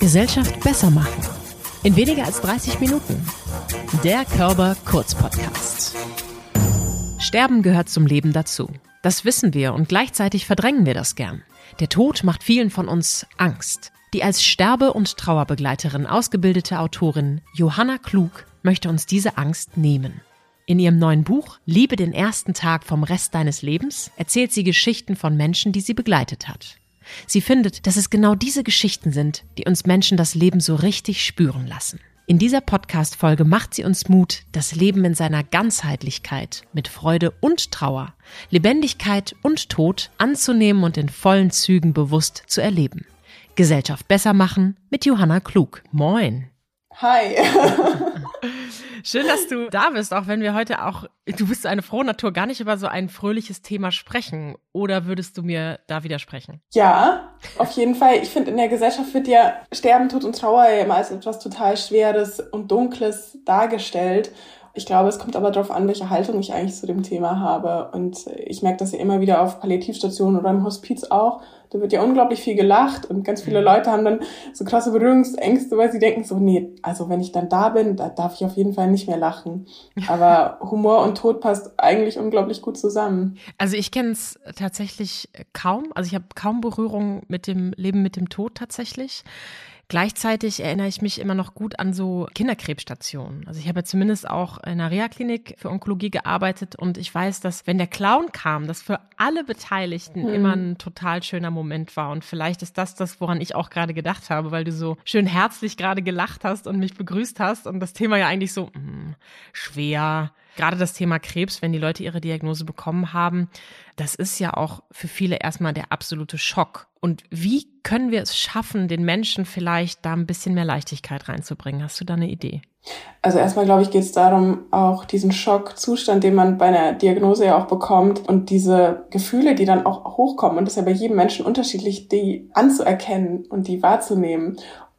Gesellschaft besser machen. In weniger als 30 Minuten. Der Körper Kurz Podcast. Sterben gehört zum Leben dazu. Das wissen wir und gleichzeitig verdrängen wir das gern. Der Tod macht vielen von uns Angst. Die als Sterbe- und Trauerbegleiterin ausgebildete Autorin Johanna Klug möchte uns diese Angst nehmen. In ihrem neuen Buch Liebe den ersten Tag vom Rest deines Lebens erzählt sie Geschichten von Menschen, die sie begleitet hat. Sie findet, dass es genau diese Geschichten sind, die uns Menschen das Leben so richtig spüren lassen. In dieser Podcast-Folge macht sie uns Mut, das Leben in seiner Ganzheitlichkeit mit Freude und Trauer, Lebendigkeit und Tod anzunehmen und in vollen Zügen bewusst zu erleben. Gesellschaft besser machen mit Johanna Klug. Moin. Hi. Schön, dass du da bist, auch wenn wir heute auch, du bist eine frohe Natur, gar nicht über so ein fröhliches Thema sprechen. Oder würdest du mir da widersprechen? Ja, auf jeden Fall. Ich finde, in der Gesellschaft wird ja Sterben, Tod und Trauer ja immer als etwas total Schweres und Dunkles dargestellt. Ich glaube, es kommt aber darauf an, welche Haltung ich eigentlich zu dem Thema habe. Und ich merke das ja immer wieder auf Palliativstationen oder im Hospiz auch. Da wird ja unglaublich viel gelacht und ganz viele mhm. Leute haben dann so krasse Berührungsängste, weil sie denken so, nee, also wenn ich dann da bin, da darf ich auf jeden Fall nicht mehr lachen. Aber Humor und Tod passt eigentlich unglaublich gut zusammen. Also ich kenne es tatsächlich kaum. Also ich habe kaum Berührung mit dem Leben mit dem Tod tatsächlich. Gleichzeitig erinnere ich mich immer noch gut an so Kinderkrebsstationen. Also ich habe ja zumindest auch in einer Reha-Klinik für Onkologie gearbeitet und ich weiß, dass wenn der Clown kam, das für alle Beteiligten hm. immer ein total schöner Moment war. Und vielleicht ist das das, woran ich auch gerade gedacht habe, weil du so schön herzlich gerade gelacht hast und mich begrüßt hast und das Thema ja eigentlich so mh, hm, schwer, gerade das Thema Krebs, wenn die Leute ihre Diagnose bekommen haben, das ist ja auch für viele erstmal der absolute Schock. Und wie können wir es schaffen, den Menschen vielleicht da ein bisschen mehr Leichtigkeit reinzubringen? Hast du da eine Idee? Also erstmal, glaube ich, geht es darum, auch diesen Schockzustand, den man bei einer Diagnose ja auch bekommt und diese Gefühle, die dann auch hochkommen, und das ist ja bei jedem Menschen unterschiedlich, die anzuerkennen und die wahrzunehmen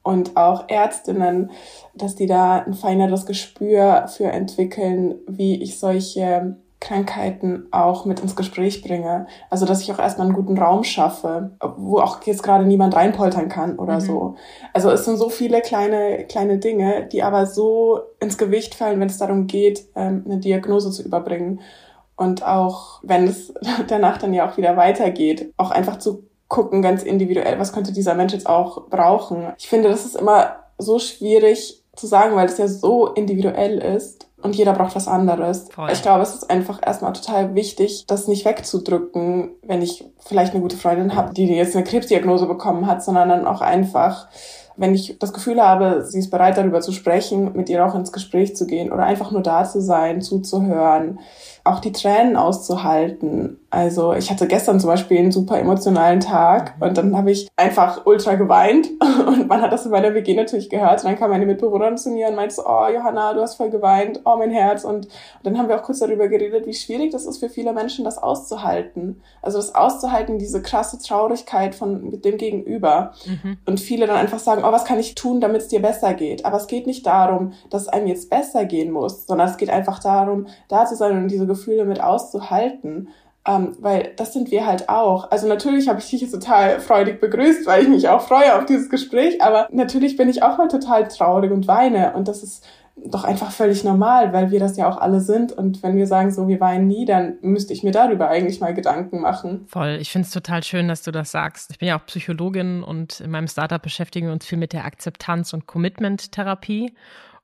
und auch Ärztinnen, dass die da ein feineres Gespür für entwickeln, wie ich solche Krankheiten auch mit ins Gespräch bringe. Also dass ich auch erstmal einen guten Raum schaffe, wo auch jetzt gerade niemand reinpoltern kann oder mhm. so. Also es sind so viele kleine, kleine Dinge, die aber so ins Gewicht fallen, wenn es darum geht, ähm, eine Diagnose zu überbringen. Und auch wenn es danach dann ja auch wieder weitergeht, auch einfach zu gucken, ganz individuell, was könnte dieser Mensch jetzt auch brauchen. Ich finde, das ist immer so schwierig zu sagen, weil es ja so individuell ist und jeder braucht was anderes. Voll. Ich glaube, es ist einfach erstmal total wichtig, das nicht wegzudrücken, wenn ich vielleicht eine gute Freundin habe, die jetzt eine Krebsdiagnose bekommen hat, sondern dann auch einfach wenn ich das Gefühl habe, sie ist bereit darüber zu sprechen, mit ihr auch ins Gespräch zu gehen oder einfach nur da zu sein, zuzuhören, auch die Tränen auszuhalten. Also ich hatte gestern zum Beispiel einen super emotionalen Tag und dann habe ich einfach ultra geweint und man hat das in meiner WG natürlich gehört und dann kam meine Mitbewohnerin zu mir und meinte so, oh Johanna, du hast voll geweint, oh mein Herz und, und dann haben wir auch kurz darüber geredet, wie schwierig das ist für viele Menschen, das auszuhalten. Also das auszuhalten, diese krasse Traurigkeit von mit dem Gegenüber mhm. und viele dann einfach sagen, oh was kann ich tun, damit es dir besser geht. Aber es geht nicht darum, dass es einem jetzt besser gehen muss, sondern es geht einfach darum, da zu sein und diese Gefühle mit auszuhalten. Ähm, weil das sind wir halt auch. Also natürlich habe ich dich jetzt total freudig begrüßt, weil ich mich auch freue auf dieses Gespräch, aber natürlich bin ich auch mal total traurig und weine und das ist doch einfach völlig normal, weil wir das ja auch alle sind. Und wenn wir sagen, so, wir weinen nie, dann müsste ich mir darüber eigentlich mal Gedanken machen. Voll. Ich finde es total schön, dass du das sagst. Ich bin ja auch Psychologin und in meinem Startup beschäftigen wir uns viel mit der Akzeptanz- und Commitment-Therapie.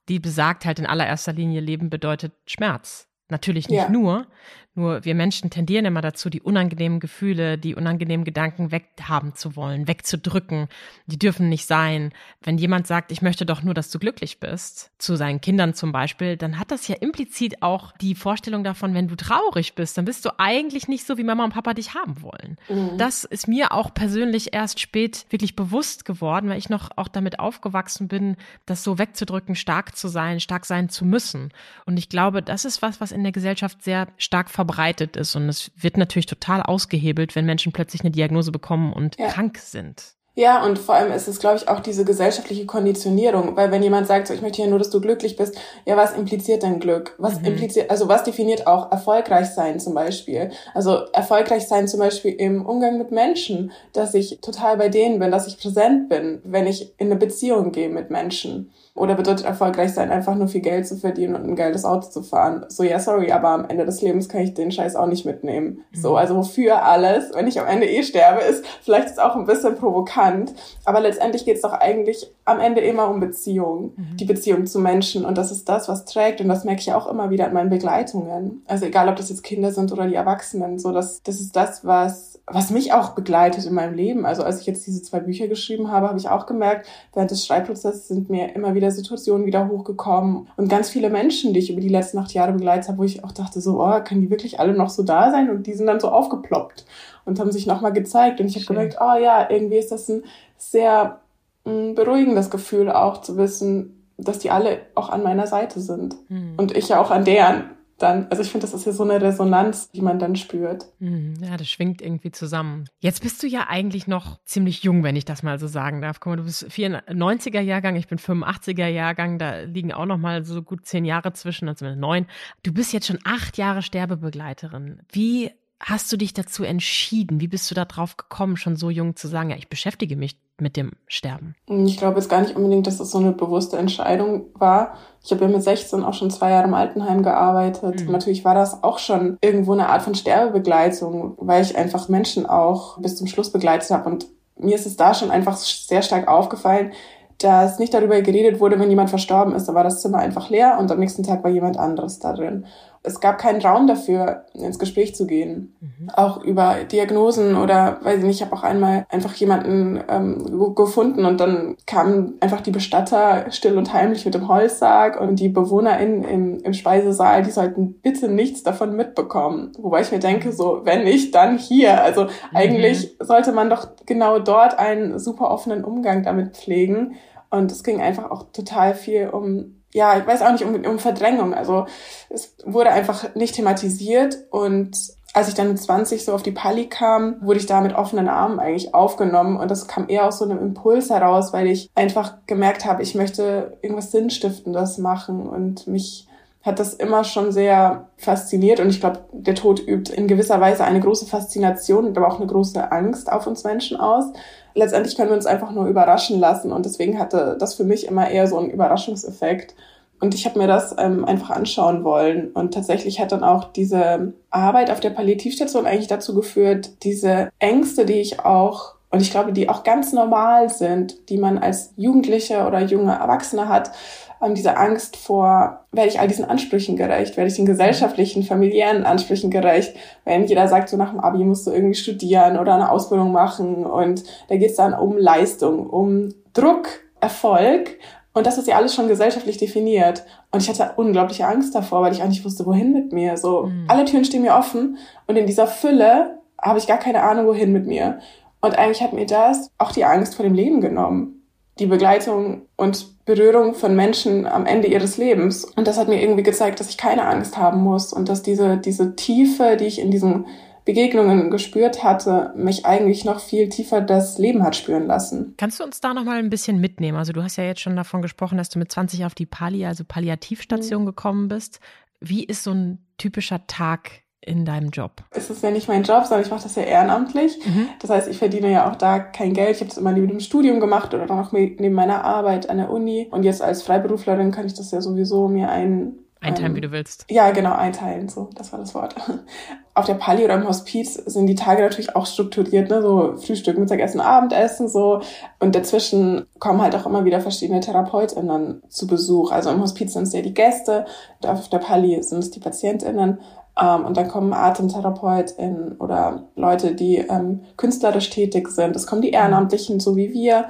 Die besagt halt in allererster Linie, Leben bedeutet Schmerz. Natürlich nicht ja. nur, nur wir Menschen tendieren immer dazu, die unangenehmen Gefühle, die unangenehmen Gedanken weghaben zu wollen, wegzudrücken. Die dürfen nicht sein. Wenn jemand sagt, ich möchte doch nur, dass du glücklich bist, zu seinen Kindern zum Beispiel, dann hat das ja implizit auch die Vorstellung davon, wenn du traurig bist, dann bist du eigentlich nicht so, wie Mama und Papa dich haben wollen. Mhm. Das ist mir auch persönlich erst spät wirklich bewusst geworden, weil ich noch auch damit aufgewachsen bin, das so wegzudrücken, stark zu sein, stark sein zu müssen. Und ich glaube, das ist was, was in der Gesellschaft sehr stark verbreitet ist. Und es wird natürlich total ausgehebelt, wenn Menschen plötzlich eine Diagnose bekommen und ja. krank sind. Ja, und vor allem ist es, glaube ich, auch diese gesellschaftliche Konditionierung, weil wenn jemand sagt, so, ich möchte ja nur, dass du glücklich bist, ja, was impliziert denn Glück? Was mhm. impliziert, also was definiert auch erfolgreich sein zum Beispiel? Also erfolgreich sein zum Beispiel im Umgang mit Menschen, dass ich total bei denen bin, dass ich präsent bin, wenn ich in eine Beziehung gehe mit Menschen. Oder bedeutet erfolgreich sein, einfach nur viel Geld zu verdienen und ein geiles Auto zu fahren? So, ja, sorry, aber am Ende des Lebens kann ich den Scheiß auch nicht mitnehmen. Mhm. So, also wofür alles, wenn ich am Ende eh sterbe, ist vielleicht ist auch ein bisschen provokant. Aber letztendlich geht es doch eigentlich am Ende immer um Beziehung. Mhm. Die Beziehung zu Menschen. Und das ist das, was trägt. Und das merke ich auch immer wieder in meinen Begleitungen. Also egal, ob das jetzt Kinder sind oder die Erwachsenen. So, das, das ist das, was, was mich auch begleitet in meinem Leben. Also als ich jetzt diese zwei Bücher geschrieben habe, habe ich auch gemerkt, während des Schreibprozesses sind mir immer wieder Situationen wieder hochgekommen und ganz viele Menschen, die ich über die letzten acht Jahre begleitet habe, wo ich auch dachte so, oh, können die wirklich alle noch so da sein? Und die sind dann so aufgeploppt und haben sich nochmal gezeigt und ich habe gemerkt, oh ja, irgendwie ist das ein sehr mh, mm, beruhigendes Gefühl auch zu wissen, dass die alle auch an meiner Seite sind mhm. und ich ja auch an deren dann, also ich finde, das ist ja so eine Resonanz, die man dann spürt. Mhm, ja, das schwingt irgendwie zusammen. Jetzt bist du ja eigentlich noch ziemlich jung, wenn ich das mal so sagen darf. Guck mal, du bist 94er Jahrgang, ich bin 85er Jahrgang, da liegen auch noch mal so gut zehn Jahre zwischen, also neun. Du bist jetzt schon acht Jahre Sterbebegleiterin. Wie hast du dich dazu entschieden? Wie bist du da drauf gekommen, schon so jung zu sagen, ja, ich beschäftige mich mit dem Sterben? Ich glaube jetzt gar nicht unbedingt, dass es das so eine bewusste Entscheidung war. Ich habe ja mit 16 auch schon zwei Jahre im Altenheim gearbeitet. Mhm. Natürlich war das auch schon irgendwo eine Art von Sterbebegleitung, weil ich einfach Menschen auch bis zum Schluss begleitet habe. Und mir ist es da schon einfach sehr stark aufgefallen, dass nicht darüber geredet wurde, wenn jemand verstorben ist. Da war das Zimmer einfach leer und am nächsten Tag war jemand anderes da drin es gab keinen Raum dafür, ins Gespräch zu gehen. Mhm. Auch über Diagnosen oder, weiß ich nicht, ich habe auch einmal einfach jemanden ähm, gefunden und dann kamen einfach die Bestatter still und heimlich mit dem Holzsarg und die BewohnerInnen im, im Speisesaal, die sollten bitte nichts davon mitbekommen. Wobei ich mir denke, so, wenn nicht, dann hier. Also mhm. eigentlich sollte man doch genau dort einen super offenen Umgang damit pflegen. Und es ging einfach auch total viel um ja, ich weiß auch nicht, um, um Verdrängung. Also es wurde einfach nicht thematisiert und als ich dann mit 20 so auf die Pali kam, wurde ich da mit offenen Armen eigentlich aufgenommen und das kam eher aus so einem Impuls heraus, weil ich einfach gemerkt habe, ich möchte irgendwas Sinnstiftendes machen und mich hat das immer schon sehr fasziniert und ich glaube, der Tod übt in gewisser Weise eine große Faszination und aber auch eine große Angst auf uns Menschen aus. Letztendlich können wir uns einfach nur überraschen lassen und deswegen hatte das für mich immer eher so einen Überraschungseffekt. Und ich habe mir das ähm, einfach anschauen wollen. Und tatsächlich hat dann auch diese Arbeit auf der Palliativstation eigentlich dazu geführt, diese Ängste, die ich auch, und ich glaube, die auch ganz normal sind, die man als Jugendliche oder junge Erwachsene hat, ähm, diese Angst vor, werde ich all diesen Ansprüchen gerecht, werde ich den gesellschaftlichen, familiären Ansprüchen gerecht, wenn jeder sagt, so nach dem Abi musst du irgendwie studieren oder eine Ausbildung machen und da geht es dann um Leistung, um Druck, Erfolg und das ist ja alles schon gesellschaftlich definiert. Und ich hatte unglaubliche Angst davor, weil ich auch nicht wusste, wohin mit mir. So, mhm. alle Türen stehen mir offen. Und in dieser Fülle habe ich gar keine Ahnung, wohin mit mir. Und eigentlich hat mir das auch die Angst vor dem Leben genommen. Die Begleitung und Berührung von Menschen am Ende ihres Lebens. Und das hat mir irgendwie gezeigt, dass ich keine Angst haben muss und dass diese, diese Tiefe, die ich in diesem Begegnungen gespürt hatte, mich eigentlich noch viel tiefer das Leben hat spüren lassen. Kannst du uns da noch mal ein bisschen mitnehmen? Also du hast ja jetzt schon davon gesprochen, dass du mit 20 auf die Pali, also Palliativstation mhm. gekommen bist. Wie ist so ein typischer Tag in deinem Job? Es ist ja nicht mein Job, sondern ich mache das ja ehrenamtlich. Mhm. Das heißt, ich verdiene ja auch da kein Geld. Ich habe das immer neben dem Studium gemacht oder noch neben meiner Arbeit an der Uni. Und jetzt als Freiberuflerin kann ich das ja sowieso mir ein Einteilen, ähm, wie du willst. Ja, genau, einteilen, so, das war das Wort. Auf der Pali oder im Hospiz sind die Tage natürlich auch strukturiert, ne, so Frühstück, Mittagessen, Abendessen, so. Und dazwischen kommen halt auch immer wieder verschiedene TherapeutInnen zu Besuch. Also im Hospiz sind es ja die Gäste, auf der Pali sind es die PatientInnen. Ähm, und dann kommen AtemtherapeutInnen oder Leute, die ähm, künstlerisch tätig sind. Es kommen die Ehrenamtlichen, so wie wir.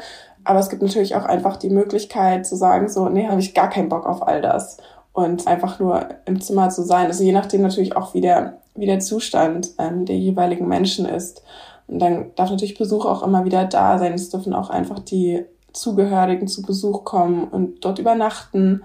Aber es gibt natürlich auch einfach die Möglichkeit zu sagen, so, nee, habe ich gar keinen Bock auf all das und einfach nur im Zimmer zu sein. Also je nachdem natürlich auch, wie der, wie der Zustand ähm, der jeweiligen Menschen ist. Und dann darf natürlich Besuch auch immer wieder da sein. Es dürfen auch einfach die Zugehörigen zu Besuch kommen und dort übernachten.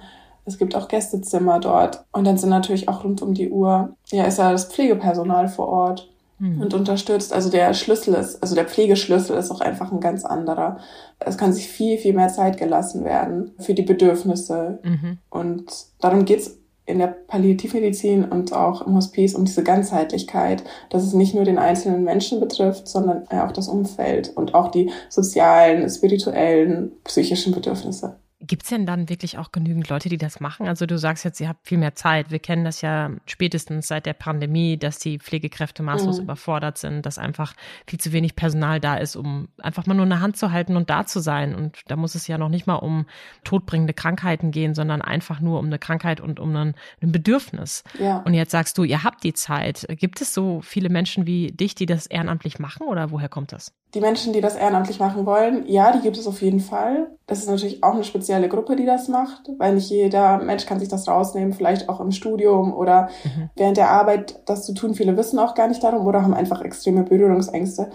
Es gibt auch Gästezimmer dort. Und dann sind natürlich auch rund um die Uhr, ja, ist ja das Pflegepersonal vor Ort. mhm. und unterstützt. Also der Schlüssel ist, also der Pflegeschlüssel ist auch einfach ein ganz anderer. Es kann sich viel, viel mehr Zeit gelassen werden für die Bedürfnisse. Mhm. Und darum geht's in der Palliativmedizin und auch im Hospiz um diese Ganzheitlichkeit, dass es nicht nur den einzelnen Menschen betrifft, sondern auch das Umfeld und auch die sozialen, spirituellen, psychischen Bedürfnisse. Gibt es denn dann wirklich auch genügend Leute, die das machen? Also du sagst jetzt, ihr habt viel mehr Zeit. Wir kennen das ja spätestens seit der Pandemie, dass die Pflegekräfte maßlos mhm. überfordert sind, dass einfach viel zu wenig Personal da ist, um einfach mal nur eine Hand zu halten und da zu sein. Und da muss es ja noch nicht mal um todbringende Krankheiten gehen, sondern einfach nur um eine Krankheit und um ein, ein Bedürfnis. Ja. Und jetzt sagst du, ihr habt die Zeit. Gibt es so viele Menschen wie dich, die das ehrenamtlich machen oder woher kommt das? Die Menschen, die das ehrenamtlich machen wollen, ja, die gibt es auf jeden Fall. Das ist natürlich auch eine spezielle Gruppe, die das macht, weil nicht jeder Mensch kann sich das rausnehmen, vielleicht auch im Studium oder mhm. während der Arbeit das zu tun. Viele wissen auch gar nicht darum oder haben einfach extreme Berührungsängste.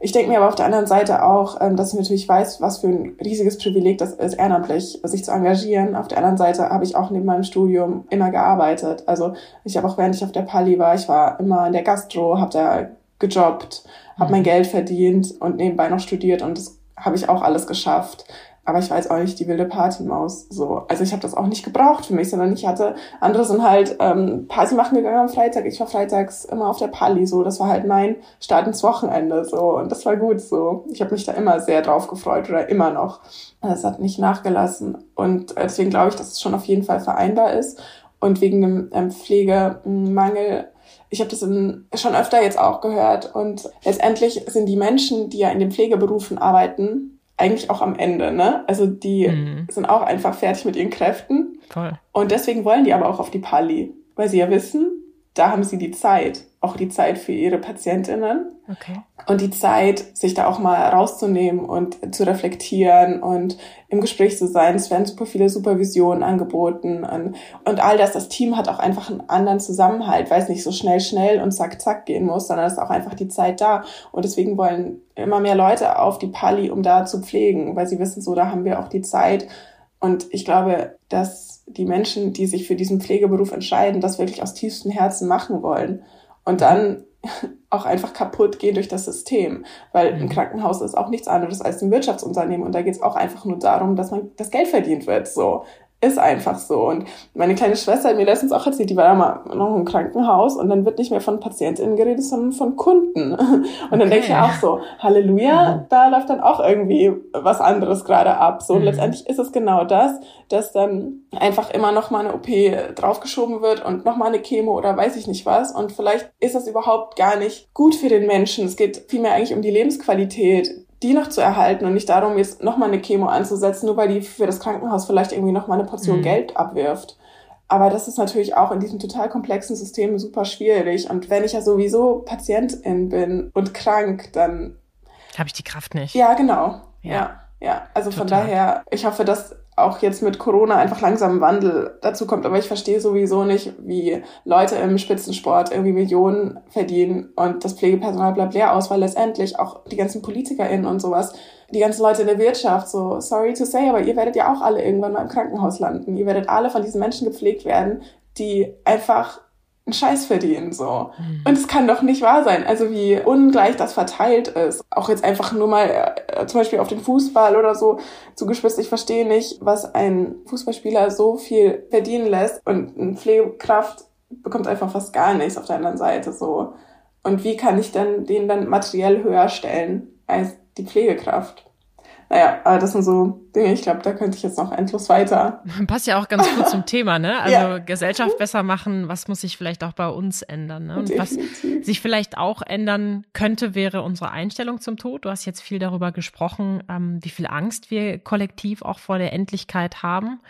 Ich denke mir aber auf der anderen Seite auch, ähm, dass ich natürlich weiß, was für ein riesiges Privileg das ist, ehrenamtlich sich zu engagieren. Auf der anderen Seite habe ich auch neben meinem Studium immer gearbeitet. Also ich habe auch, während ich auf der Pali war, ich war immer in der Gastro, habe da gejobbt, habe mein mhm. Geld verdient und nebenbei noch studiert und das habe ich auch alles geschafft. Aber ich war jetzt auch nicht die wilde Partymaus. So. Also ich habe das auch nicht gebraucht für mich, sondern ich hatte, andere sind halt ähm, Party machen gegangen am Freitag. Ich war freitags immer auf der Pali. So. Das war halt mein Start ins Wochenende. So. Und das war gut so. Ich habe mich da immer sehr drauf gefreut oder immer noch. Das hat nicht nachgelassen. Und äh, deswegen glaube ich, dass es schon auf jeden Fall vereinbar ist. Und wegen dem ähm, Pflegemangel ich habe das in, schon öfter jetzt auch gehört. Und letztendlich sind die Menschen, die ja in den Pflegeberufen arbeiten, eigentlich auch am Ende. Ne? Also die mhm. sind auch einfach fertig mit ihren Kräften. Voll. Und deswegen wollen die aber auch auf die Pali, weil sie ja wissen, da haben sie die Zeit, auch die Zeit für ihre Patientinnen. Okay. Und die Zeit, sich da auch mal rauszunehmen und zu reflektieren und im Gespräch zu sein. Es werden super viele Supervisionen angeboten und, und all das. Das Team hat auch einfach einen anderen Zusammenhalt, weil es nicht so schnell, schnell und zack, zack gehen muss, sondern es ist auch einfach die Zeit da. Und deswegen wollen immer mehr Leute auf die Pali, um da zu pflegen, weil sie wissen so, da haben wir auch die Zeit. Und ich glaube, dass die Menschen, die sich für diesen Pflegeberuf entscheiden, das wirklich aus tiefstem Herzen machen wollen und dann auch einfach kaputt gehen durch das System, weil ein mhm. Krankenhaus ist auch nichts anderes als ein Wirtschaftsunternehmen und da geht es auch einfach nur darum, dass man das Geld verdient wird. So, ist einfach so. Und meine kleine Schwester hat mir letztens auch erzählt, die war da mal noch im Krankenhaus und dann wird nicht mehr von PatientInnen geredet, sondern von Kunden. Und dann okay. denke ich auch so, Halleluja, mhm. da läuft dann auch irgendwie was anderes gerade ab. So, mhm. letztendlich ist es genau das, dass dann einfach immer noch mal eine OP draufgeschoben wird und noch mal eine Chemo oder weiß ich nicht was. Und vielleicht ist das überhaupt gar nicht gut für den Menschen. Es geht vielmehr eigentlich um die Lebensqualität die noch zu erhalten und nicht darum, jetzt nochmal eine Chemo anzusetzen, nur weil die für das Krankenhaus vielleicht irgendwie nochmal eine Portion mhm. Geld abwirft. Aber das ist natürlich auch in diesem total komplexen System super schwierig. Und wenn ich ja sowieso Patientin bin und krank, dann habe ich die Kraft nicht. Ja, genau. Ja. ja. Ja, also Total. von daher, ich hoffe, dass auch jetzt mit Corona einfach langsam Wandel dazu kommt. Aber ich verstehe sowieso nicht, wie Leute im Spitzensport irgendwie Millionen verdienen und das Pflegepersonal bleibt leer aus, weil letztendlich auch die ganzen PolitikerInnen und sowas, die ganzen Leute in der Wirtschaft, so sorry to say, aber ihr werdet ja auch alle irgendwann mal im Krankenhaus landen. Ihr werdet alle von diesen Menschen gepflegt werden, die einfach einen Scheiß verdienen, so. Mhm. Und es kann doch nicht wahr sein, also wie ungleich das verteilt ist. Auch jetzt einfach nur mal äh, zum Beispiel auf den Fußball oder so zugespitzt. Ich verstehe nicht, was ein Fußballspieler so viel verdienen lässt und eine Pflegekraft bekommt einfach fast gar nichts auf der anderen Seite, so. Und wie kann ich denn den dann materiell höher stellen als die Pflegekraft? Naja, aber das sind so Dinge, ich glaube, da könnte ich jetzt noch endlos weiter. Passt ja auch ganz gut zum Thema, ne? Also ja. Gesellschaft besser machen, was muss sich vielleicht auch bei uns ändern, ne? Und Definitiv. was sich vielleicht auch ändern könnte, wäre unsere Einstellung zum Tod. Du hast jetzt viel darüber gesprochen, ähm, wie viel Angst wir kollektiv auch vor der Endlichkeit haben.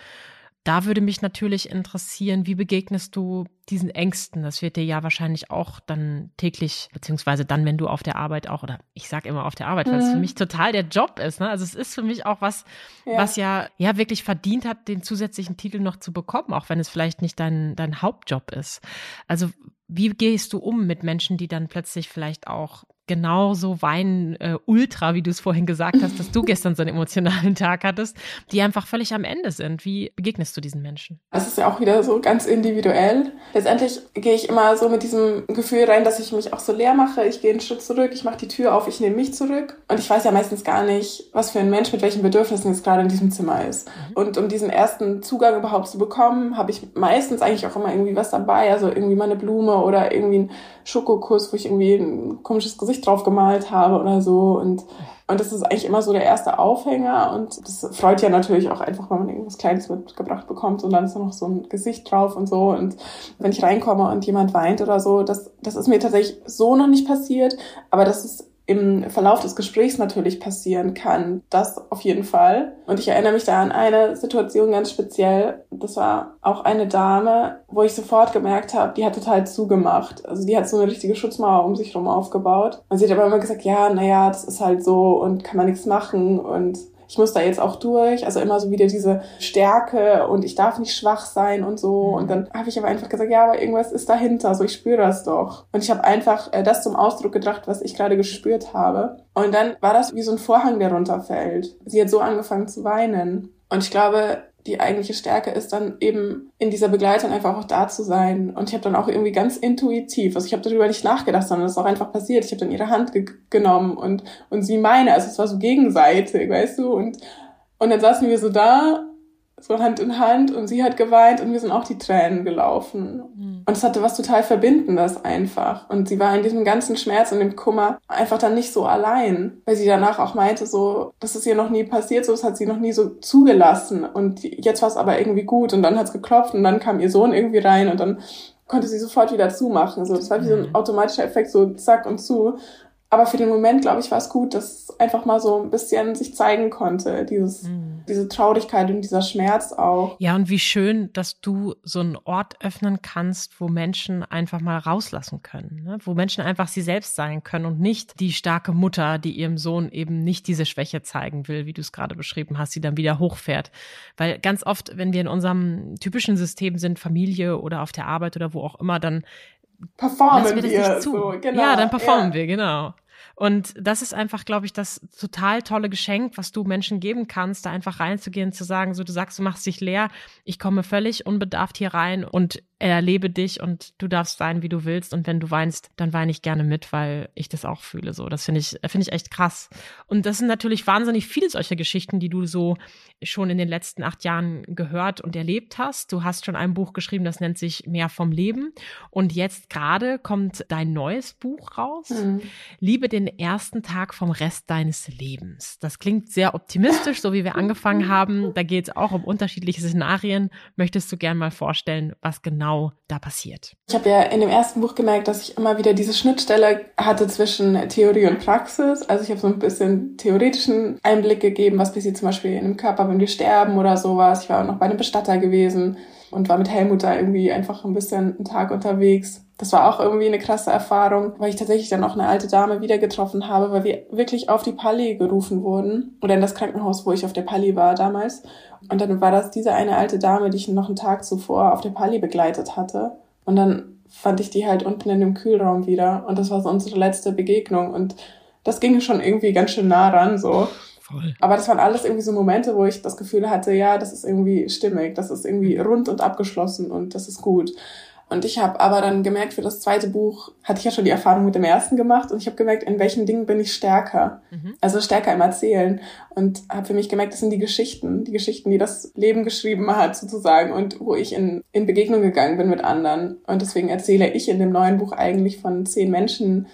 Da würde mich natürlich interessieren, wie begegnest du diesen Ängsten? Das wird dir ja wahrscheinlich auch dann täglich, beziehungsweise dann, wenn du auf der Arbeit auch, oder ich sage immer auf der Arbeit, weil mhm. es für mhm. mich total der Job ist. Ne? Also es ist für mich auch was, ja. was ja, ja wirklich verdient hat, den zusätzlichen Titel noch zu bekommen, auch wenn es vielleicht nicht dein, dein Hauptjob ist. Also wie gehst du um mit Menschen, die dann plötzlich vielleicht auch genauso weinen, äh, ultra, wie du es vorhin gesagt hast, dass du gestern so einen emotionalen Tag hattest, die einfach völlig am Ende sind. Wie begegnest du diesen Menschen? Das ist ja auch wieder so ganz individuell. Letztendlich gehe ich immer so mit diesem Gefühl rein, dass ich mich auch so leer mache. Ich gehe einen Schritt zurück, ich mache die Tür auf, ich nehme mich zurück. Und ich weiß ja meistens gar nicht, was für ein Mensch mit welchen Bedürfnissen jetzt gerade in diesem Zimmer ist. Mhm. Und um diesen ersten Zugang überhaupt zu bekommen, habe ich meistens eigentlich auch immer irgendwie was dabei. Also irgendwie mal eine Blume oder irgendwie ein Schokokuss, wo ich irgendwie ein komisches Gesicht drauf gemalt habe oder so. Und, und das ist eigentlich immer so der erste Aufhänger. Und das freut ja natürlich auch einfach, wenn man irgendwas Kleines mitgebracht bekommt und dann ist noch so ein Gesicht drauf und so. Und wenn ich reinkomme und jemand weint oder so, das, das ist mir tatsächlich so noch nicht passiert. Aber das ist im Verlauf des Gesprächs natürlich passieren kann. Das auf jeden Fall. Und ich erinnere mich da an eine Situation ganz speziell. Das war auch eine Dame, wo ich sofort gemerkt habe, die hat total zugemacht. Also die hat so eine richtige Schutzmauer um sich herum aufgebaut. Und sie hat aber immer gesagt, ja, naja, das ist halt so und kann man nichts machen und ich muss da jetzt auch durch. Also immer so wieder diese Stärke und ich darf nicht schwach sein und so. Und dann habe ich aber einfach gesagt, ja, aber irgendwas ist dahinter. So, ich spüre das doch. Und ich habe einfach äh, das zum Ausdruck gebracht, was ich gerade gespürt habe. Und dann war das wie so ein Vorhang, der runterfällt. Sie hat so angefangen zu weinen. Und ich glaube, die eigentliche Stärke ist dann eben in dieser Begleitung einfach auch da zu sein. Und ich habe dann auch irgendwie ganz intuitiv, also ich habe darüber nicht nachgedacht, sondern es ist auch einfach passiert. Ich habe dann ihre Hand ge genommen und, und sie meine. Also es war so gegenseitig, weißt du? Und, und dann saßen wir so da so Hand in Hand und sie hat geweint und mir sind auch die Tränen gelaufen. Mhm. Und es hatte was total Verbindendes einfach. Und sie war in diesem ganzen Schmerz und dem Kummer einfach dann nicht so allein, weil sie danach auch meinte, so, das ist ihr noch nie passiert, so, das hat sie noch nie so zugelassen. Und jetzt war es aber irgendwie gut und dann hat es geklopft und dann kam ihr Sohn irgendwie rein und dann konnte sie sofort wieder zumachen. So, das war wie so ein mhm. automatischer Effekt, so zack und zu. Aber für den Moment, glaube ich, war es gut, dass es einfach mal so ein bisschen sich zeigen konnte, dieses, mhm. diese Traurigkeit und dieser Schmerz auch. Ja, und wie schön, dass du so einen Ort öffnen kannst, wo Menschen einfach mal rauslassen können, ne? wo Menschen einfach sie selbst sein können und nicht die starke Mutter, die ihrem Sohn eben nicht diese Schwäche zeigen will, wie du es gerade beschrieben hast, die dann wieder hochfährt. Weil ganz oft, wenn wir in unserem typischen System sind, Familie oder auf der Arbeit oder wo auch immer, dann performen wir. wir so, genau. Ja, dann performen ja. wir, genau. Und das ist einfach, glaube ich, das total tolle Geschenk, was du Menschen geben kannst, da einfach reinzugehen, zu sagen, so du sagst, du machst dich leer, ich komme völlig unbedarft hier rein und erlebe dich und du darfst sein, wie du willst. Und wenn du weinst, dann weine ich gerne mit, weil ich das auch fühle. So, das finde ich, finde ich echt krass. Und das sind natürlich wahnsinnig viele solcher Geschichten, die du so schon in den letzten acht Jahren gehört und erlebt hast. Du hast schon ein Buch geschrieben, das nennt sich Mehr vom Leben. Und jetzt gerade kommt dein neues Buch raus. Mhm. Liebe den ersten Tag vom Rest deines Lebens. Das klingt sehr optimistisch, so wie wir angefangen haben. Da geht es auch um unterschiedliche Szenarien. Möchtest du gern mal vorstellen, was genau genau da passiert? Ich habe ja in dem ersten Buch gemerkt, dass ich immer wieder diese Schnittstelle hatte zwischen Theorie und Praxis. Also ich habe so ein bisschen theoretischen Einblick gegeben, was passiert zum Beispiel in dem Körper, wenn wir sterben oder sowas. Ich war auch noch bei einem Bestatter gewesen und war mit Helmut da irgendwie einfach ein bisschen einen Tag unterwegs. Das war auch irgendwie eine krasse Erfahrung, weil ich tatsächlich dann auch eine alte Dame wieder getroffen habe, weil wir wirklich auf die Palli gerufen wurden oder in das Krankenhaus, wo ich auf der Palli war damals. Und dann war das diese eine alte Dame, die ich noch einen Tag zuvor auf der Palli begleitet hatte. Und dann fand ich die halt unten in dem Kühlraum wieder. Und das war so unsere letzte Begegnung. Und das ging schon irgendwie ganz schön nah ran, so. Voll. Aber das waren alles irgendwie so Momente, wo ich das Gefühl hatte, ja, das ist irgendwie stimmig, das ist irgendwie rund und abgeschlossen und das ist gut. Und ich habe aber dann gemerkt, für das zweite Buch hatte ich ja schon die Erfahrung mit dem ersten gemacht und ich habe gemerkt, in welchen Dingen bin ich stärker. Mhm. Also stärker im Erzählen. Und habe für mich gemerkt, das sind die Geschichten, die Geschichten, die das Leben geschrieben hat sozusagen und wo ich in, in Begegnung gegangen bin mit anderen. Und deswegen erzähle ich in dem neuen Buch eigentlich von zehn Menschen,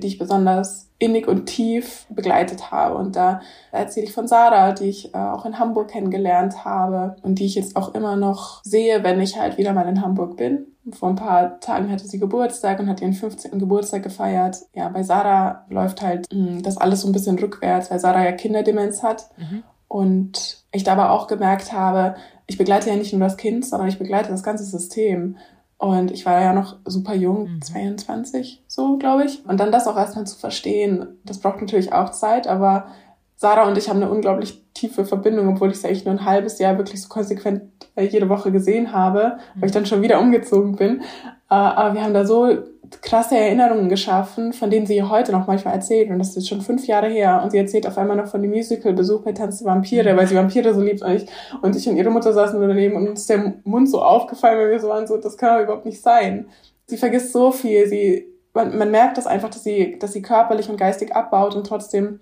die ich besonders innig und tief begleitet habe. Und da erzähle ich von Sarah, die ich äh, auch in Hamburg kennengelernt habe und die ich jetzt auch immer noch sehe, wenn ich halt wieder mal in Hamburg bin. Vor ein paar Tagen hatte sie Geburtstag und hat ihren 15. Geburtstag gefeiert. Ja, bei Sarah läuft halt mh, hm, das alles so ein bisschen rückwärts, weil Sarah ja Kinderdemenz hat. Mhm. Und ich dabei auch gemerkt habe, ich begleite ja nicht nur das Kind, sondern ich begleite das ganze System. Und ich war ja noch super jung, mhm. 22, so glaube ich. Und dann das auch erstmal zu verstehen, das braucht natürlich auch Zeit, aber Sarah und ich haben eine unglaublich tiefe Verbindung, obwohl ich sie eigentlich nur ein halbes Jahr wirklich so konsequent äh, jede Woche gesehen habe, weil ich dann schon wieder umgezogen bin. Äh, aber wir haben da so krasse Erinnerungen geschaffen, von denen sie heute noch manchmal erzählt. Und das ist schon fünf Jahre her. Und sie erzählt auf einmal noch von dem Musical-Besuch bei Tanz der Vampire, weil sie Vampire so liebt. Und ich und, ich und ihre Mutter saßen daneben und uns ist der Mund so aufgefallen, weil wir so waren, so, das kann doch überhaupt nicht sein. Sie vergisst so viel. Sie, man, man merkt das einfach, dass sie, dass sie körperlich und geistig abbaut und trotzdem,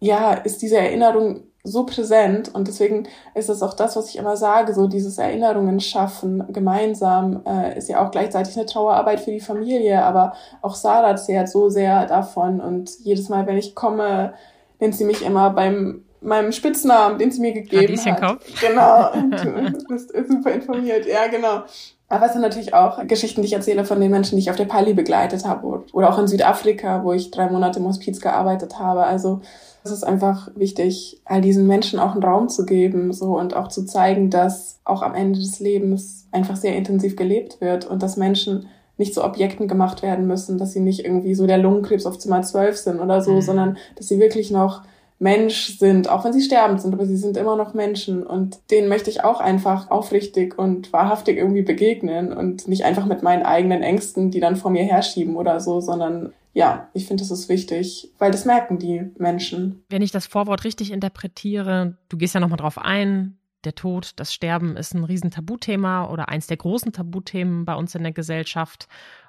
ja, ist diese Erinnerung so präsent und deswegen ist es auch das, was ich immer sage, so dieses Erinnerungen schaffen gemeinsam äh, ist ja auch gleichzeitig eine Trauerarbeit für die Familie, aber auch Sarah zehrt so sehr davon und jedes Mal, wenn ich komme, nennt sie mich immer beim meinem Spitznamen, den sie mir gegeben hat. Genau, du bist super informiert, ja genau. Aber es sind natürlich auch Geschichten, die ich erzähle von den Menschen, die ich auf der Pali begleitet habe oder auch in Südafrika, wo ich drei Monate im Hospiz gearbeitet habe. Also es ist einfach wichtig, all diesen Menschen auch einen Raum zu geben, so und auch zu zeigen, dass auch am Ende des Lebens einfach sehr intensiv gelebt wird und dass Menschen nicht zu Objekten gemacht werden müssen, dass sie nicht irgendwie so der Lungenkrebs auf Zimmer 12 sind oder so, mhm. sondern dass sie wirklich noch Mensch sind, auch wenn sie sterbend sind, aber sie sind immer noch Menschen und denen möchte ich auch einfach aufrichtig und wahrhaftig irgendwie begegnen und nicht einfach mit meinen eigenen Ängsten, die dann vor mir herschieben oder so, sondern ja, ich finde, das ist wichtig, weil das merken die Menschen. Wenn ich das Vorwort richtig interpretiere, du gehst ja nochmal drauf ein, der Tod, das Sterben ist ein riesen Tabuthema oder eins der großen Tabuthemen bei uns in der Gesellschaft.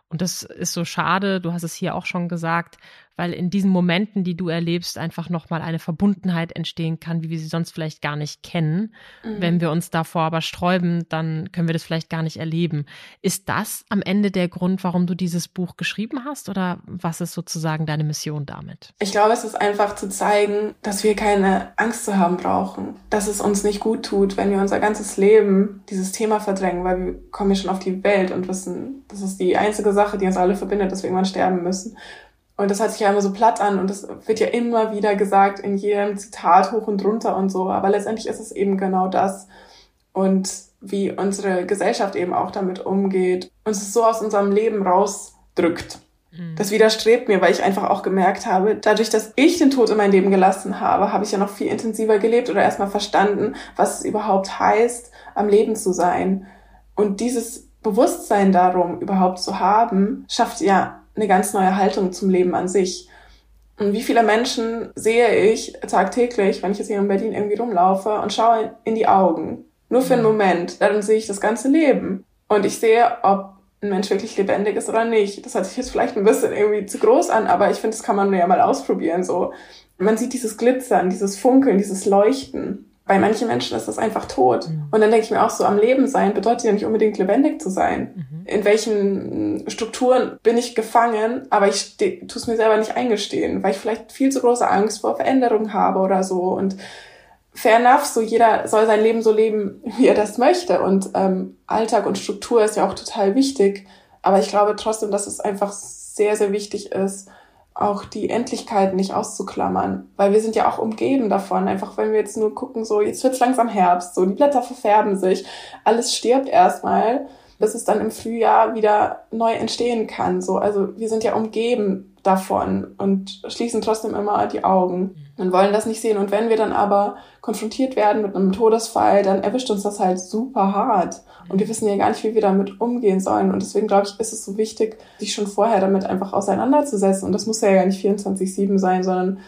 Und das ist so schade, du hast es hier auch schon gesagt, weil in diesen Momenten, die du erlebst, einfach nochmal eine Verbundenheit entstehen kann, wie wir sie sonst vielleicht gar nicht kennen. Mhm. Wenn wir uns davor aber sträuben, dann können wir das vielleicht gar nicht erleben. Ist das am Ende der Grund, warum du dieses Buch geschrieben hast oder was ist sozusagen deine Mission damit? Ich glaube, es ist einfach zu zeigen, dass wir keine Angst zu haben brauchen, dass es uns nicht gut tut, wenn wir unser ganzes Leben dieses Thema verdrängen, weil wir kommen ja schon auf die Welt und wissen, das ist die einzige Sache, die uns alle verbindet, dass wir irgendwann sterben müssen. Und das hört sich ja immer so platt an und das wird ja immer wieder gesagt in jedem Zitat hoch und runter und so. Aber letztendlich ist es eben genau das. Und wie unsere Gesellschaft eben auch damit umgeht, uns es so aus unserem Leben rausdrückt. Mhm. Das widerstrebt mir, weil ich einfach auch gemerkt habe, dadurch, dass ich den Tod in mein Leben gelassen habe, habe ich ja noch viel intensiver gelebt oder erstmal verstanden, was es überhaupt heißt, am Leben zu sein. Und dieses Bewusstsein darum überhaupt zu haben, schafft ja eine ganz neue Haltung zum Leben an sich. Und wie viele Menschen sehe ich tagtäglich, wenn ich jetzt hier in Berlin irgendwie rumlaufe und schaue in die Augen. Nur für einen. Moment. Dann sehe ich das ganze Leben. Und ich sehe, ob ein Mensch wirklich lebendig ist oder nicht. Das hört sich jetzt vielleicht ein bisschen irgendwie zu groß an, aber ich finde, das kann man ja mal ausprobieren, so. Man sieht dieses Glitzern, dieses Funkeln, dieses Leuchten. Bei manchen Menschen ist das einfach tot. Mhm. Und dann denke ich mir auch so, am Leben sein bedeutet ja nicht unbedingt lebendig zu sein. Mhm. In welchen Strukturen bin ich gefangen, aber ich tue es mir selber nicht eingestehen, weil ich vielleicht viel zu große Angst vor Veränderung habe oder so. Und fair enough, so jeder soll sein Leben so leben, wie er das möchte. Und ähm, Alltag und Struktur ist ja auch total wichtig. Aber ich glaube trotzdem, dass es einfach sehr, sehr wichtig ist, auch die Endlichkeit nicht auszuklammern, weil wir sind ja auch umgeben davon. Einfach wenn wir jetzt nur gucken, so jetzt wird's langsam Herbst, so die Blätter verfärben sich, alles stirbt erstmal, bis es dann im Frühjahr wieder neu entstehen kann. So, also wir sind ja umgeben davon und schließen trotzdem immer die Augen und wollen das nicht sehen. Und wenn wir dann aber konfrontiert werden mit einem Todesfall, dann erwischt uns das halt super hart. Und wir wissen ja gar nicht, wie wir damit umgehen sollen. Und deswegen glaube ich, ist es so wichtig, sich schon vorher damit einfach auseinanderzusetzen. Und das muss ja nicht 24-7 sein, sondern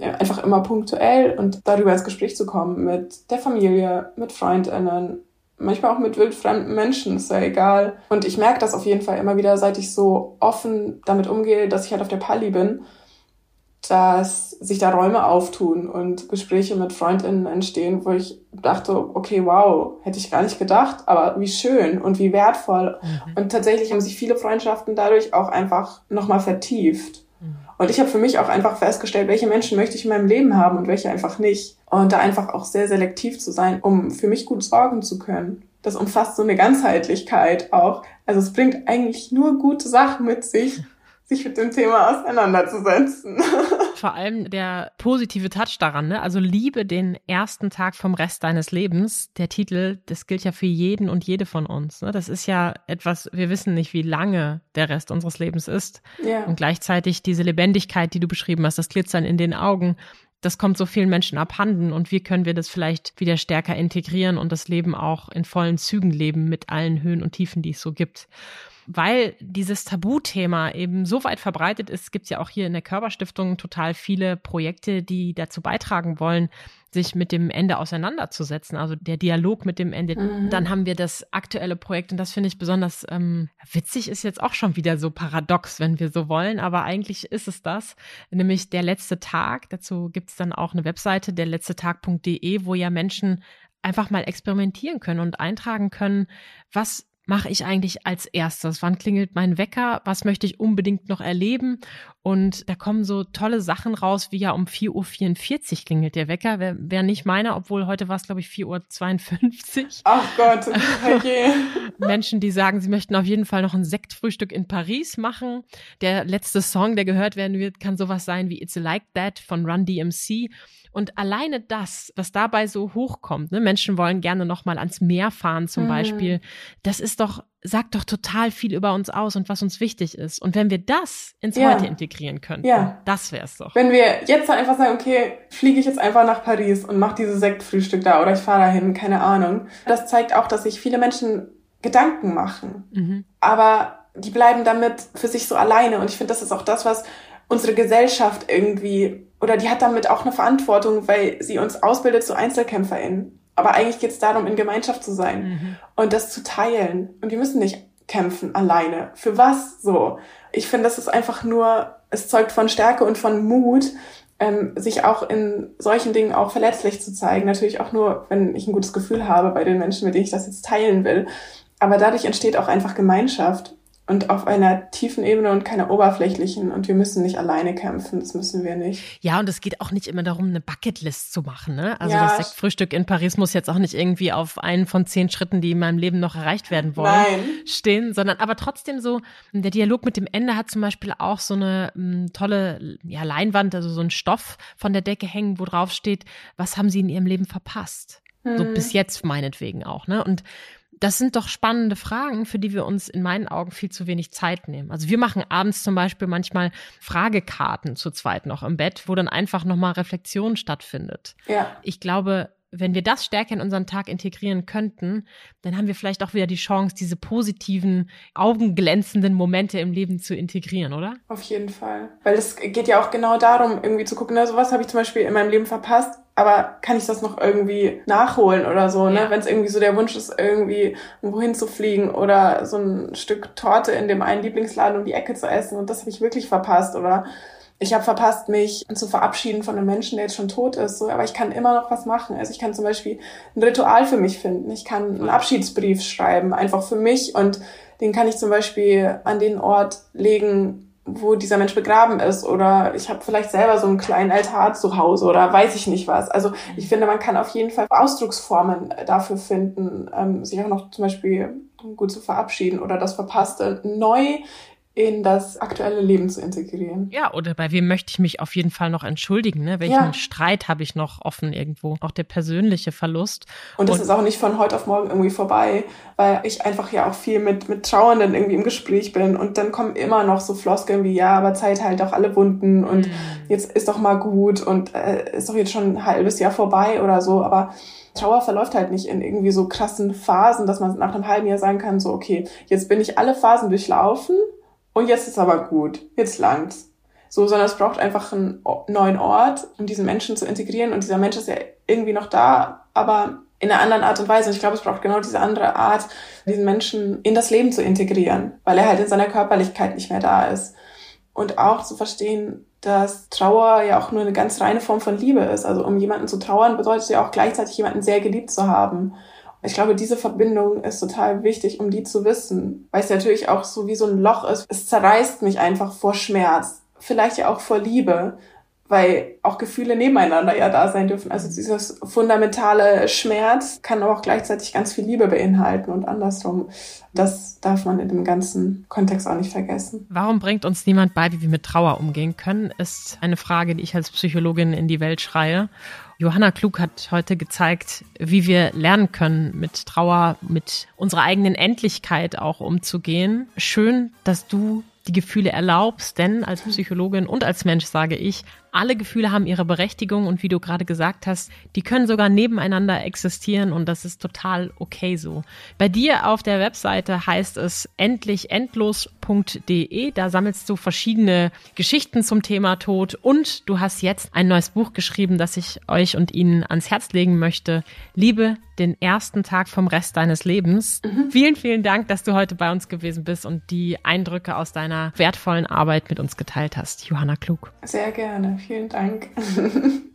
einfach immer punktuell und darüber ins Gespräch zu kommen mit der Familie, mit Freundinnen, manchmal auch mit wildfremden Menschen, ist ja egal. Und ich merke das auf jeden Fall immer wieder, seit ich so offen damit umgehe, dass ich halt auf der Pali bin dass sich da Räume auftun und Gespräche mit Freundinnen entstehen, wo ich dachte, okay, wow, hätte ich gar nicht gedacht, aber wie schön und wie wertvoll. Mhm. Und tatsächlich haben sich viele Freundschaften dadurch auch einfach nochmal vertieft. Und ich habe für mich auch einfach festgestellt, welche Menschen möchte ich in meinem Leben haben und welche einfach nicht. Und da einfach auch sehr selektiv zu sein, um für mich gut sorgen zu können. Das umfasst so eine Ganzheitlichkeit auch. Also es bringt eigentlich nur gute Sachen mit sich sich mit dem Thema auseinanderzusetzen. Vor allem der positive Touch daran, ne? Also liebe den ersten Tag vom Rest deines Lebens. Der Titel, das gilt ja für jeden und jede von uns. Ne? Das ist ja etwas, wir wissen nicht, wie lange der Rest unseres Lebens ist. Ja. Und gleichzeitig diese Lebendigkeit, die du beschrieben hast, das Glitzern in den Augen, das kommt so vielen Menschen abhanden und wie können wir das vielleicht wieder stärker integrieren und das Leben auch in vollen Zügen leben mit allen Höhen und Tiefen, die es so gibt. Weil dieses Tabuthema eben so weit verbreitet ist, gibt es ja auch hier in der Körperstiftung total viele Projekte, die dazu beitragen wollen, sich mit dem Ende auseinanderzusetzen, also der Dialog mit dem Ende. Mhm. Dann haben wir das aktuelle Projekt und das finde ich besonders ähm, witzig, ist jetzt auch schon wieder so paradox, wenn wir so wollen, aber eigentlich ist es das, nämlich der letzte Tag. Dazu gibt es dann auch eine Webseite, der letzte Tag.de, wo ja Menschen einfach mal experimentieren können und eintragen können, was mache ich eigentlich als erstes? Wann klingelt mein Wecker? Was möchte ich unbedingt noch erleben? Und da kommen so tolle Sachen raus, wie ja um 4.44 Uhr klingelt der Wecker. Wäre wär nicht meiner, obwohl heute war es, glaube ich, 4.52 Uhr. Ach Gott, okay. Menschen, die sagen, sie möchten auf jeden Fall noch ein Sektfrühstück in Paris machen. Der letzte Song, der gehört werden wird, kann sowas sein wie It's Like That von Run DMC. Und alleine das, was dabei so hochkommt, ne, Menschen wollen gerne nochmal ans Meer fahren zum mhm. Beispiel, das ist doch, sagt doch total viel über uns aus und was uns wichtig ist. Und wenn wir das ins ja. Heute integrieren könnten, ja. das wär's doch. Wenn wir jetzt einfach sagen, okay, fliege ich jetzt einfach nach Paris und mache dieses Sektfrühstück da oder ich fahre dahin, keine Ahnung. Das zeigt auch, dass sich viele Menschen Gedanken machen. Mhm. Aber die bleiben damit für sich so alleine. Und ich finde, das ist auch das, was unsere Gesellschaft irgendwie, oder die hat damit auch eine Verantwortung, weil sie uns ausbildet zu EinzelkämpferInnen. Aber eigentlich geht es darum, in Gemeinschaft zu sein mhm. und das zu teilen. Und wir müssen nicht kämpfen alleine. Für was so? Ich finde, das ist einfach nur, es zeugt von Stärke und von Mut, ähm, sich auch in solchen Dingen auch verletzlich zu zeigen. Natürlich auch nur, wenn ich ein gutes Gefühl habe bei den Menschen, mit denen ich das jetzt teilen will. Aber dadurch entsteht auch einfach Gemeinschaft und auf einer tiefen Ebene und keiner oberflächlichen. Und wir müssen nicht alleine kämpfen, das müssen wir nicht. Ja, und es geht auch nicht immer darum, eine Bucketlist zu machen. Ne? Also ja. das Sektfrühstück in Paris muss jetzt auch nicht irgendwie auf einen von zehn Schritten, die in meinem Leben noch erreicht werden wollen, Nein. stehen, sondern aber trotzdem so, der Dialog mit dem Ende hat zum Beispiel auch so eine m, tolle ja, Leinwand, also so ein Stoff von der Decke hängen, wo drauf steht, was haben sie in ihrem Leben verpasst? Mhm. So bis jetzt meinetwegen auch. Ne? Und das sind doch spannende Fragen, für die wir uns in meinen Augen viel zu wenig Zeit nehmen. Also wir machen abends zum Beispiel manchmal Fragekarten zu zweit noch im Bett, wo dann einfach nochmal Reflexion stattfindet. Ja. Ich glaube, wenn wir das stärker in unseren Tag integrieren könnten, dann haben wir vielleicht auch wieder die Chance, diese positiven, augenglänzenden Momente im Leben zu integrieren, oder? Auf jeden Fall. Weil es geht ja auch genau darum, irgendwie zu gucken, na, sowas habe ich zum Beispiel in meinem Leben verpasst, aber kann ich das noch irgendwie nachholen oder so, ne? Ja. Wenn es irgendwie so der Wunsch ist, irgendwie wohin zu fliegen oder so ein Stück Torte in dem einen Lieblingsladen um die Ecke zu essen und das habe ich wirklich verpasst oder ich habe verpasst, mich zu verabschieden von einem Menschen, der jetzt schon tot ist, so, aber ich kann immer noch was machen. Also ich kann zum Beispiel ein Ritual für mich finden. Ich kann einen Abschiedsbrief schreiben, einfach für mich und den kann ich zum Beispiel an den Ort legen, wo dieser Mensch begraben ist oder ich habe vielleicht selber so einen kleinen Altar zu Hause oder weiß ich nicht was. Also ich finde, man kann auf jeden Fall Ausdrucksformen dafür finden, ähm, sich auch noch zum Beispiel gut zu verabschieden oder das Verpasste neu in das aktuelle Leben zu integrieren. Ja, oder bei wem möchte ich mich auf jeden Fall noch entschuldigen? Ne? Welchen ja. Streit habe ich noch offen irgendwo? Auch der persönliche Verlust. Und das ist auch nicht von heute auf morgen irgendwie vorbei, weil ich einfach ja auch viel mit, mit Trauernden irgendwie im Gespräch bin und dann kommen immer noch so Floskeln wie, ja, aber Zeit halt auch alle Wunden und mhm. jetzt ist doch mal gut und äh, ist doch jetzt schon ein halbes Jahr vorbei oder so, aber Trauer verläuft halt nicht in irgendwie so krassen Phasen, dass man nach einem halben Jahr sagen kann, so, okay, jetzt bin ich alle Phasen durchlaufen und jetzt ist aber gut, jetzt langt's. So, sondern es braucht einfach einen neuen Ort, um diesen Menschen zu integrieren. Und dieser Mensch ist ja irgendwie noch da, aber in einer anderen Art und Weise. Und ich glaube, es braucht genau diese andere Art, diesen Menschen in das Leben zu integrieren, weil er halt in seiner Körperlichkeit nicht mehr da ist. Und auch zu verstehen, dass Trauer ja auch nur eine ganz reine Form von Liebe ist. Also um jemanden zu trauern, bedeutet ja auch gleichzeitig jemanden sehr geliebt zu haben. Ich glaube, diese Verbindung ist total wichtig, um die zu wissen, weil es natürlich auch so wie so ein Loch ist. Es zerreißt mich einfach vor Schmerz, vielleicht ja auch vor Liebe, weil auch Gefühle nebeneinander ja da sein dürfen. Also dieses fundamentale Schmerz kann aber auch gleichzeitig ganz viel Liebe beinhalten und andersrum. Das darf man in dem ganzen Kontext auch nicht vergessen. Warum bringt uns niemand bei, wie wir mit Trauer umgehen können, ist eine Frage, die ich als Psychologin in die Welt schreie. Johanna Klug hat heute gezeigt, wie wir lernen können, mit Trauer, mit unserer eigenen Endlichkeit auch umzugehen. Schön, dass du die Gefühle erlaubst, denn als Psychologin und als Mensch sage ich, Alle Gefühle haben ihre Berechtigung und wie du gerade gesagt hast, die können sogar nebeneinander existieren und das ist total okay so. Bei dir auf der Webseite heißt es endlichendlos.de. Da sammelst du verschiedene Geschichten zum Thema Tod und du hast jetzt ein neues Buch geschrieben, das ich euch und Ihnen ans Herz legen möchte. Liebe den ersten Tag vom Rest deines Lebens. Mhm. Vielen, vielen Dank, dass du heute bei uns gewesen bist und die Eindrücke aus deiner wertvollen Arbeit mit uns geteilt hast. Johanna Klug. Sehr gerne. Vielen Dank.